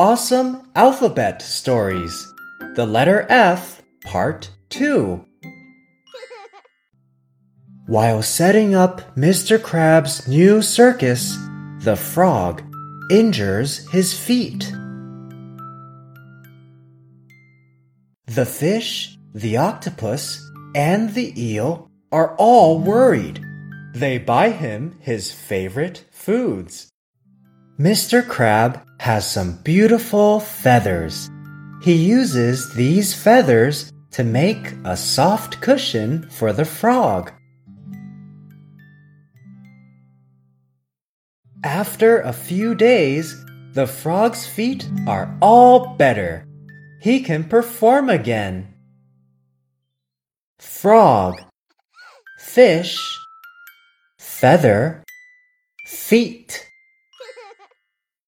Awesome Alphabet Stories. The letter F, Part 2. While setting up Mr. Crab's new circus, the frog injures his feet. The fish, the octopus, and the eel are all worried. They buy him his favorite foods. Mr. Crab has some beautiful feathers. He uses these feathers to make a soft cushion for the frog. After a few days, the frog's feet are all better. He can perform again. Frog, fish, feather, feet.